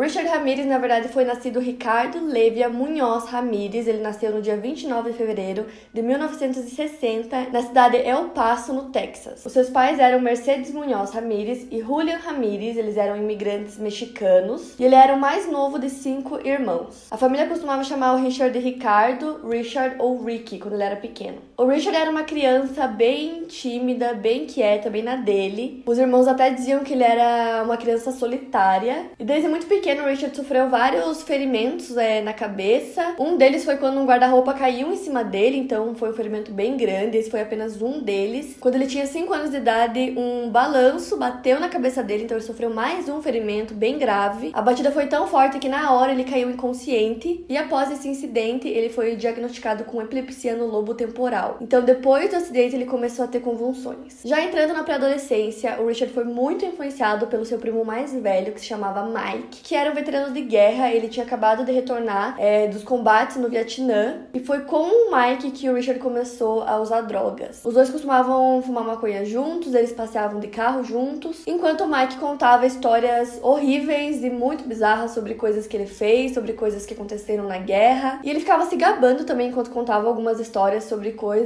Richard Ramirez, na verdade, foi nascido Ricardo Levia Munhoz Ramirez. Ele nasceu no dia 29 de fevereiro de 1960 na cidade El Paso, no Texas. Os seus pais eram Mercedes Munhoz Ramirez e Julian Ramirez. Eles eram imigrantes mexicanos e ele era o mais novo de cinco irmãos. A família costumava chamar o Richard de Ricardo, Richard ou Ricky quando ele era pequeno. O Richard era uma criança bem tímida, bem quieta, bem na dele. Os irmãos até diziam que ele era uma criança solitária e desde muito pequeno pequeno, Richard sofreu vários ferimentos é, na cabeça. Um deles foi quando um guarda-roupa caiu em cima dele, então foi um ferimento bem grande. Esse foi apenas um deles. Quando ele tinha 5 anos de idade, um balanço bateu na cabeça dele, então ele sofreu mais um ferimento bem grave. A batida foi tão forte que na hora ele caiu inconsciente e após esse incidente ele foi diagnosticado com epilepsia no lobo temporal. Então depois do acidente ele começou a ter convulsões. Já entrando na pré-adolescência, o Richard foi muito influenciado pelo seu primo mais velho, que se chamava Mike, que era um veterano de guerra, ele tinha acabado de retornar é, dos combates no Vietnã e foi com o Mike que o Richard começou a usar drogas. Os dois costumavam fumar maconha juntos, eles passeavam de carro juntos, enquanto o Mike contava histórias horríveis e muito bizarras sobre coisas que ele fez, sobre coisas que aconteceram na guerra, e ele ficava se gabando também enquanto contava algumas histórias sobre coisas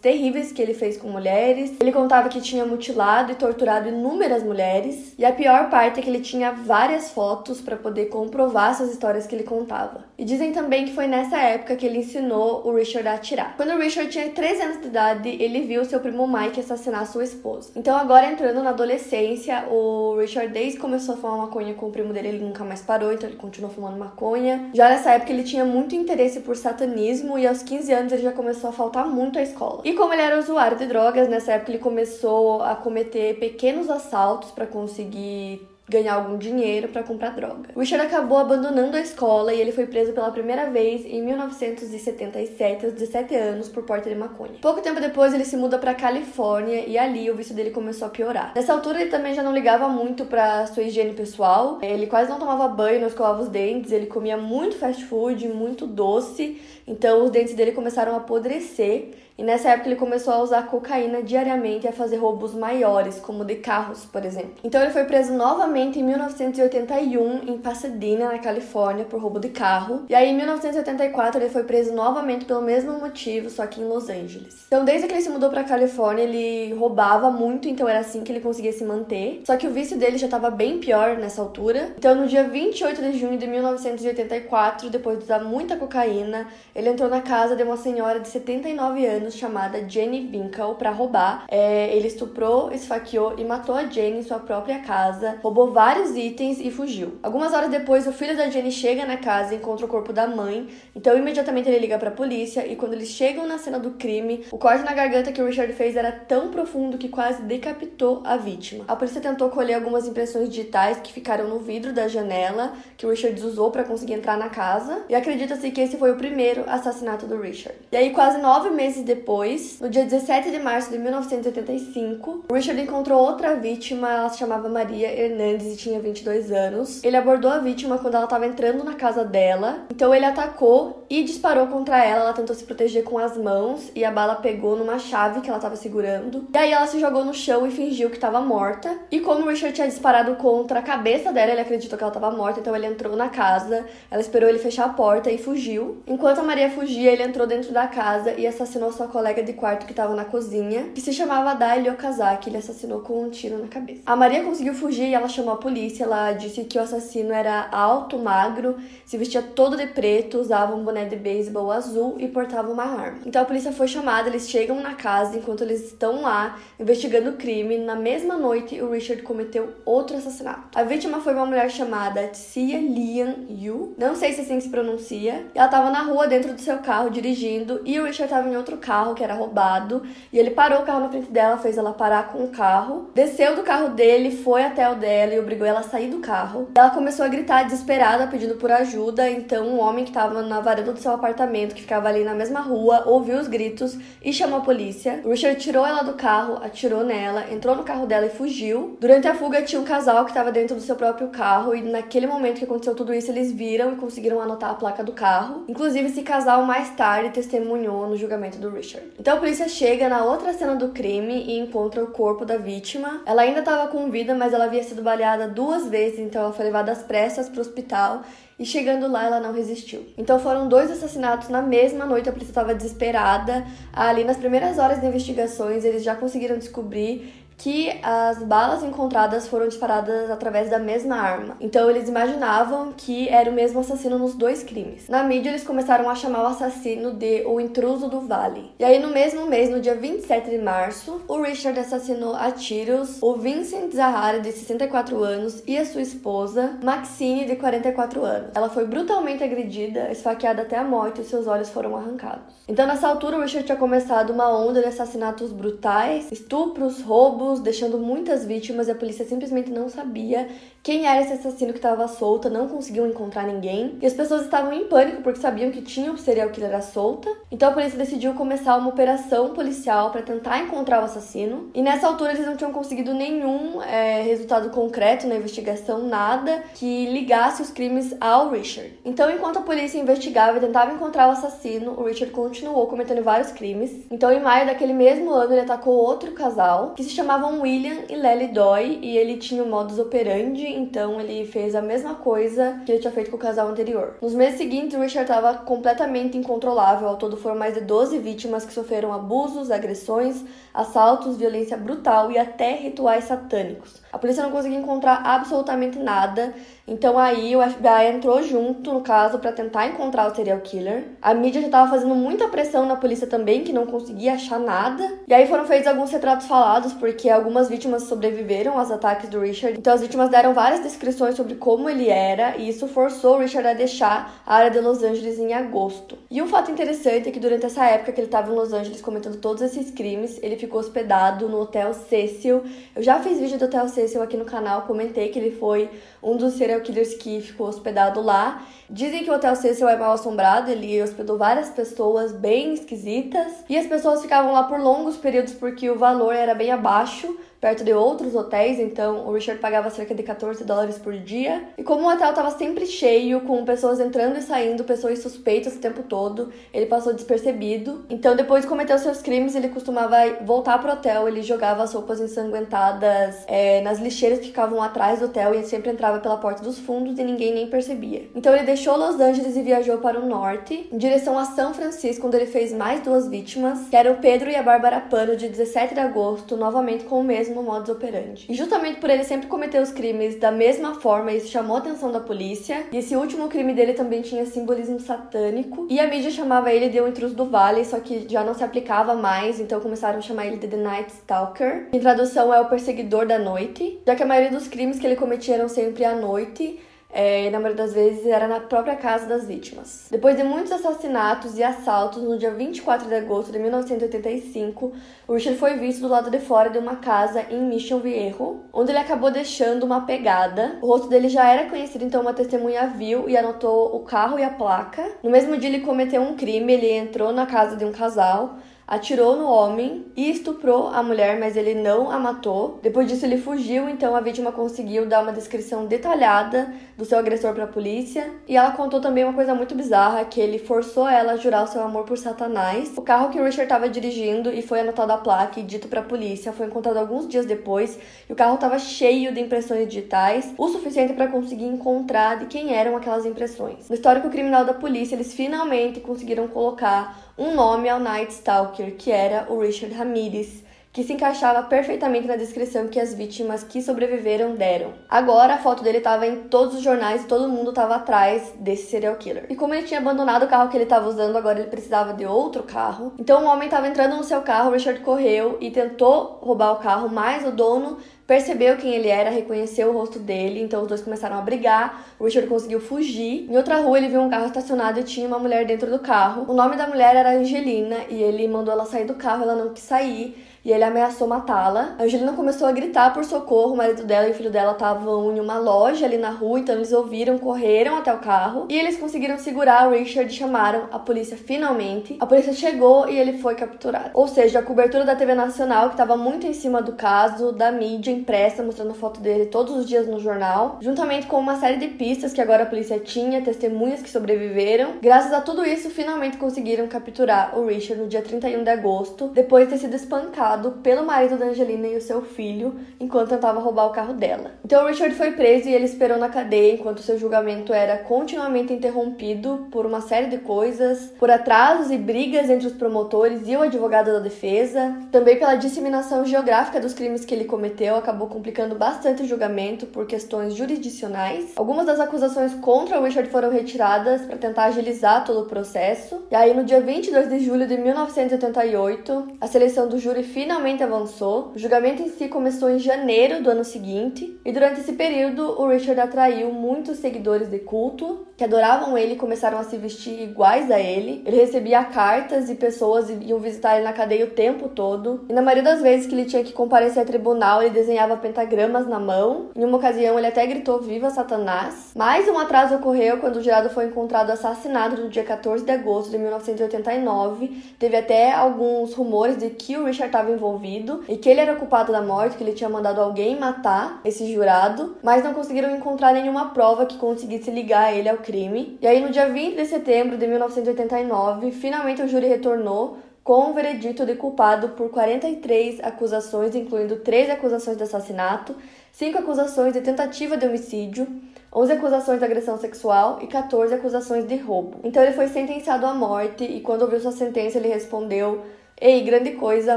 terríveis que ele fez com mulheres. Ele contava que tinha mutilado e torturado inúmeras mulheres, e a pior parte é que ele tinha várias fotos para poder comprovar essas histórias que ele contava. E dizem também que foi nessa época que ele ensinou o Richard a atirar. Quando o Richard tinha 13 anos de idade, ele viu seu primo Mike assassinar sua esposa. Então, agora entrando na adolescência, o Richard, desde começou a fumar maconha com o primo dele, ele nunca mais parou, então ele continuou fumando maconha. Já nessa época, ele tinha muito interesse por satanismo e aos 15 anos ele já começou a faltar muito à escola. E como ele era usuário de drogas, nessa época ele começou a cometer pequenos assaltos para conseguir ganhar algum dinheiro para comprar droga. Richard acabou abandonando a escola e ele foi preso pela primeira vez em 1977, aos 17 anos, por porte de maconha. Pouco tempo depois, ele se muda para Califórnia e ali o vício dele começou a piorar. Nessa altura, ele também já não ligava muito para sua higiene pessoal. Ele quase não tomava banho, não escovava os dentes, ele comia muito fast food, muito doce, então os dentes dele começaram a apodrecer e nessa época ele começou a usar cocaína diariamente e a fazer roubos maiores, como de carros, por exemplo. Então ele foi preso novamente em 1981 em Pasadena, na Califórnia, por roubo de carro. E aí em 1984 ele foi preso novamente pelo mesmo motivo, só que em Los Angeles. Então desde que ele se mudou para Califórnia, ele roubava muito, então era assim que ele conseguia se manter. Só que o vício dele já estava bem pior nessa altura. Então no dia 28 de junho de 1984, depois de usar muita cocaína, ele entrou na casa de uma senhora de 79 anos chamada Jenny Winkle para roubar. É, ele estuprou, esfaqueou e matou a Jenny em sua própria casa, roubou vários itens e fugiu. Algumas horas depois, o filho da Jenny chega na casa e encontra o corpo da mãe, então imediatamente ele liga para a polícia e quando eles chegam na cena do crime, o corte na garganta que o Richard fez era tão profundo que quase decapitou a vítima. A polícia tentou colher algumas impressões digitais que ficaram no vidro da janela que o Richard usou para conseguir entrar na casa e acredita-se que esse foi o primeiro assassinato do Richard. E aí, quase nove meses depois depois, no dia 17 de março de 1985, Richard encontrou outra vítima, ela se chamava Maria Hernandes e tinha 22 anos. Ele abordou a vítima quando ela estava entrando na casa dela, então ele atacou e disparou contra ela. Ela tentou se proteger com as mãos e a bala pegou numa chave que ela estava segurando. E aí ela se jogou no chão e fingiu que estava morta. E como o Richard tinha disparado contra a cabeça dela, ele acreditou que ela estava morta, então ele entrou na casa, ela esperou ele fechar a porta e fugiu. Enquanto a Maria fugia, ele entrou dentro da casa e assassinou sua colega de quarto que estava na cozinha, que se chamava Daily Okazaki, ele assassinou com um tiro na cabeça. A Maria conseguiu fugir e ela chamou a polícia. Ela disse que o assassino era alto, magro, se vestia todo de preto, usava um boné de beisebol azul e portava uma arma. Então a polícia foi chamada, eles chegam na casa enquanto eles estão lá investigando o crime. Na mesma noite, o Richard cometeu outro assassinato. A vítima foi uma mulher chamada Tia Lian Yu, não sei se assim se pronuncia. Ela estava na rua dentro do seu carro dirigindo e o Richard estava em outro carro que era roubado e ele parou o carro na frente dela, fez ela parar com o carro, desceu do carro dele, foi até o dela e obrigou ela a sair do carro. Ela começou a gritar desesperada, pedindo por ajuda. Então, um homem que estava na varanda do seu apartamento, que ficava ali na mesma rua, ouviu os gritos e chamou a polícia. O Richard tirou ela do carro, atirou nela, entrou no carro dela e fugiu. Durante a fuga, tinha um casal que estava dentro do seu próprio carro e naquele momento que aconteceu tudo isso, eles viram e conseguiram anotar a placa do carro. Inclusive, esse casal mais tarde testemunhou no julgamento do Richard. Então, a polícia chega na outra cena do crime e encontra o corpo da vítima. Ela ainda estava com vida, mas ela havia sido baleada duas vezes, então ela foi levada às pressas para o hospital e chegando lá ela não resistiu. Então foram dois assassinatos na mesma noite, a polícia estava desesperada. Ali nas primeiras horas de investigações, eles já conseguiram descobrir que as balas encontradas foram disparadas através da mesma arma. Então eles imaginavam que era o mesmo assassino nos dois crimes. Na mídia eles começaram a chamar o assassino de o intruso do vale. E aí no mesmo mês, no dia 27 de março, o Richard assassinou a tiros o Vincent Zahara de 64 anos e a sua esposa Maxine de 44 anos. Ela foi brutalmente agredida, esfaqueada até a morte e seus olhos foram arrancados. Então nessa altura o Richard tinha começado uma onda de assassinatos brutais, estupros, roubos deixando muitas vítimas e a polícia simplesmente não sabia quem era esse assassino que estava solto, não conseguiam encontrar ninguém. E as pessoas estavam em pânico porque sabiam que tinha um serial killer à solta. Então a polícia decidiu começar uma operação policial para tentar encontrar o assassino. E nessa altura eles não tinham conseguido nenhum é, resultado concreto na investigação, nada que ligasse os crimes ao Richard. Então, enquanto a polícia investigava e tentava encontrar o assassino, o Richard continuou cometendo vários crimes. Então, em maio daquele mesmo ano, ele atacou outro casal que se chamavam William e Lely Doy e ele tinha o modus operandi então ele fez a mesma coisa que ele tinha feito com o casal anterior. Nos meses seguintes, Richard estava completamente incontrolável. Ao todo foram mais de 12 vítimas que sofreram abusos, agressões, assaltos, violência brutal e até rituais satânicos. A polícia não conseguia encontrar absolutamente nada, então aí o FBI entrou junto no caso para tentar encontrar o serial killer. A mídia já estava fazendo muita pressão na polícia também, que não conseguia achar nada. E aí foram feitos alguns retratos falados, porque algumas vítimas sobreviveram aos ataques do Richard. Então as vítimas deram várias descrições sobre como ele era, e isso forçou o Richard a deixar a área de Los Angeles em agosto. E um fato interessante é que durante essa época que ele estava em Los Angeles cometendo todos esses crimes, ele ficou hospedado no Hotel Cecil. Eu já fiz vídeo do Hotel Cecil aqui no canal, comentei que ele foi um dos serial killers que ficou hospedado lá. Dizem que o Hotel Cecil é mal assombrado, ele hospedou várias pessoas bem esquisitas e as pessoas ficavam lá por longos períodos porque o valor era bem abaixo perto de outros hotéis, então o Richard pagava cerca de 14 dólares por dia. E como o hotel estava sempre cheio, com pessoas entrando e saindo, pessoas suspeitas o tempo todo, ele passou despercebido. Então, depois de cometer os seus crimes, ele costumava voltar pro hotel, ele jogava as roupas ensanguentadas é, nas lixeiras que ficavam atrás do hotel e sempre entrava pela porta dos fundos e ninguém nem percebia. Então, ele deixou Los Angeles e viajou para o norte, em direção a São Francisco, onde ele fez mais duas vítimas, que eram Pedro e a Bárbara Pano, de 17 de agosto, novamente com o mesmo mesmo modus operandi. E justamente por ele sempre cometer os crimes da mesma forma, isso chamou a atenção da polícia. E esse último crime dele também tinha simbolismo satânico. E a mídia chamava ele de um intruso do vale, só que já não se aplicava mais, então começaram a chamar ele de The Night Stalker. Em tradução é o perseguidor da noite, já que a maioria dos crimes que ele cometia eram sempre à noite é, na maioria das vezes era na própria casa das vítimas. Depois de muitos assassinatos e assaltos, no dia 24 de agosto de 1985, o Richard foi visto do lado de fora de uma casa em Mission Viejo, onde ele acabou deixando uma pegada. O rosto dele já era conhecido, então uma testemunha viu e anotou o carro e a placa. No mesmo dia ele cometeu um crime, ele entrou na casa de um casal, atirou no homem e estuprou a mulher, mas ele não a matou. Depois disso, ele fugiu, então a vítima conseguiu dar uma descrição detalhada do seu agressor para a polícia. E ela contou também uma coisa muito bizarra: que ele forçou ela a jurar o seu amor por Satanás. O carro que o Richard estava dirigindo e foi anotado a placa e dito para a polícia foi encontrado alguns dias depois. E o carro estava cheio de impressões digitais, o suficiente para conseguir encontrar de quem eram aquelas impressões. No histórico criminal da polícia, eles finalmente conseguiram colocar um nome ao Night Stalker, que era o Richard Ramirez, que se encaixava perfeitamente na descrição que as vítimas que sobreviveram deram. Agora a foto dele estava em todos os jornais e todo mundo estava atrás desse serial killer. E como ele tinha abandonado o carro que ele estava usando, agora ele precisava de outro carro. Então o homem estava entrando no seu carro, Richard correu e tentou roubar o carro, mas o dono percebeu quem ele era, reconheceu o rosto dele, então os dois começaram a brigar. O Richard conseguiu fugir. Em outra rua, ele viu um carro estacionado e tinha uma mulher dentro do carro. O nome da mulher era Angelina e ele mandou ela sair do carro, ela não quis sair e ele ameaçou matá-la. A Angelina começou a gritar por socorro, o marido dela e o filho dela estavam em uma loja ali na rua, então eles ouviram, correram até o carro e eles conseguiram segurar o Richard e chamaram a polícia finalmente. A polícia chegou e ele foi capturado. Ou seja, a cobertura da TV Nacional, que estava muito em cima do caso, da mídia impressa, mostrando foto dele todos os dias no jornal, juntamente com uma série de pistas que agora a polícia tinha, testemunhas que sobreviveram. Graças a tudo isso, finalmente conseguiram capturar o Richard no dia 31 de agosto, depois de ter sido espancado pelo marido da Angelina e o seu filho enquanto tentava roubar o carro dela. Então Richard foi preso e ele esperou na cadeia enquanto seu julgamento era continuamente interrompido por uma série de coisas, por atrasos e brigas entre os promotores e o advogado da defesa, também pela disseminação geográfica dos crimes que ele cometeu, acabou complicando bastante o julgamento por questões jurisdicionais. Algumas das acusações contra Richard foram retiradas para tentar agilizar todo o processo. E aí no dia 22 de julho de 1988, a seleção do júri finalmente avançou. O julgamento em si começou em janeiro do ano seguinte, e durante esse período o Richard atraiu muitos seguidores de culto que adoravam ele começaram a se vestir iguais a ele. Ele recebia cartas e pessoas iam visitar ele na cadeia o tempo todo. E na maioria das vezes que ele tinha que comparecer a tribunal, ele desenhava pentagramas na mão. Em uma ocasião, ele até gritou: Viva Satanás! Mais um atraso ocorreu quando o jurado foi encontrado assassinado no dia 14 de agosto de 1989. Teve até alguns rumores de que o Richard estava envolvido e que ele era culpado da morte, que ele tinha mandado alguém matar esse jurado, mas não conseguiram encontrar nenhuma prova que conseguisse ligar ele ao crime. E aí, no dia 20 de setembro de 1989, finalmente o júri retornou com o veredito de culpado por 43 acusações, incluindo 13 acusações de assassinato, 5 acusações de tentativa de homicídio, 11 acusações de agressão sexual e 14 acusações de roubo. Então ele foi sentenciado à morte e quando ouviu sua sentença ele respondeu Ei, grande coisa, a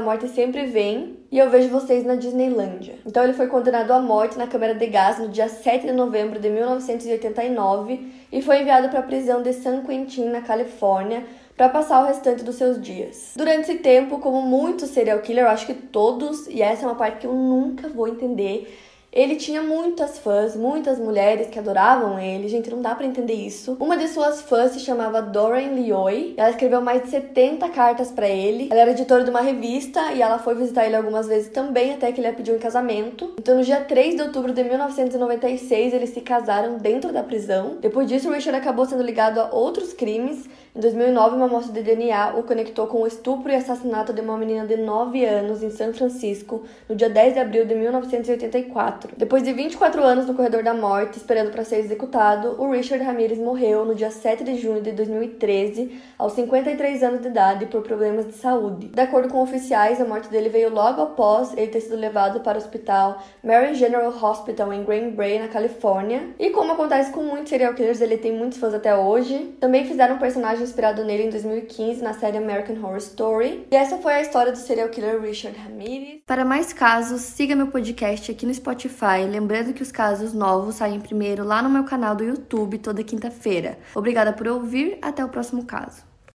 morte sempre vem e eu vejo vocês na Disneylândia. Então ele foi condenado à morte na câmara de gás no dia 7 de novembro de 1989 e foi enviado para a prisão de San Quentin, na Califórnia, para passar o restante dos seus dias. Durante esse tempo, como muitos serial killer, eu acho que todos, e essa é uma parte que eu nunca vou entender, ele tinha muitas fãs, muitas mulheres que adoravam ele. Gente, não dá para entender isso. Uma de suas fãs se chamava Doreen Lioy. Ela escreveu mais de 70 cartas para ele. Ela era editora de uma revista e ela foi visitar ele algumas vezes também, até que ele a pediu em casamento. Então, no dia 3 de outubro de 1996, eles se casaram dentro da prisão. Depois disso, Richard acabou sendo ligado a outros crimes. Em 2009, uma amostra de DNA o conectou com o estupro e assassinato de uma menina de 9 anos em São Francisco, no dia 10 de abril de 1984. Depois de 24 anos no corredor da morte, esperando para ser executado, o Richard Ramirez morreu no dia 7 de junho de 2013, aos 53 anos de idade, por problemas de saúde. De acordo com oficiais, a morte dele veio logo após ele ter sido levado para o hospital Mary General Hospital em Green Bay, na Califórnia. E como acontece com muitos serial killers, ele tem muitos fãs até hoje. Também fizeram um personagem inspirado nele em 2015 na série American Horror Story. E essa foi a história do serial killer Richard Ramirez. Para mais casos, siga meu podcast aqui no Spotify Spotify. Lembrando que os casos novos saem primeiro lá no meu canal do YouTube toda quinta-feira. Obrigada por ouvir, até o próximo caso.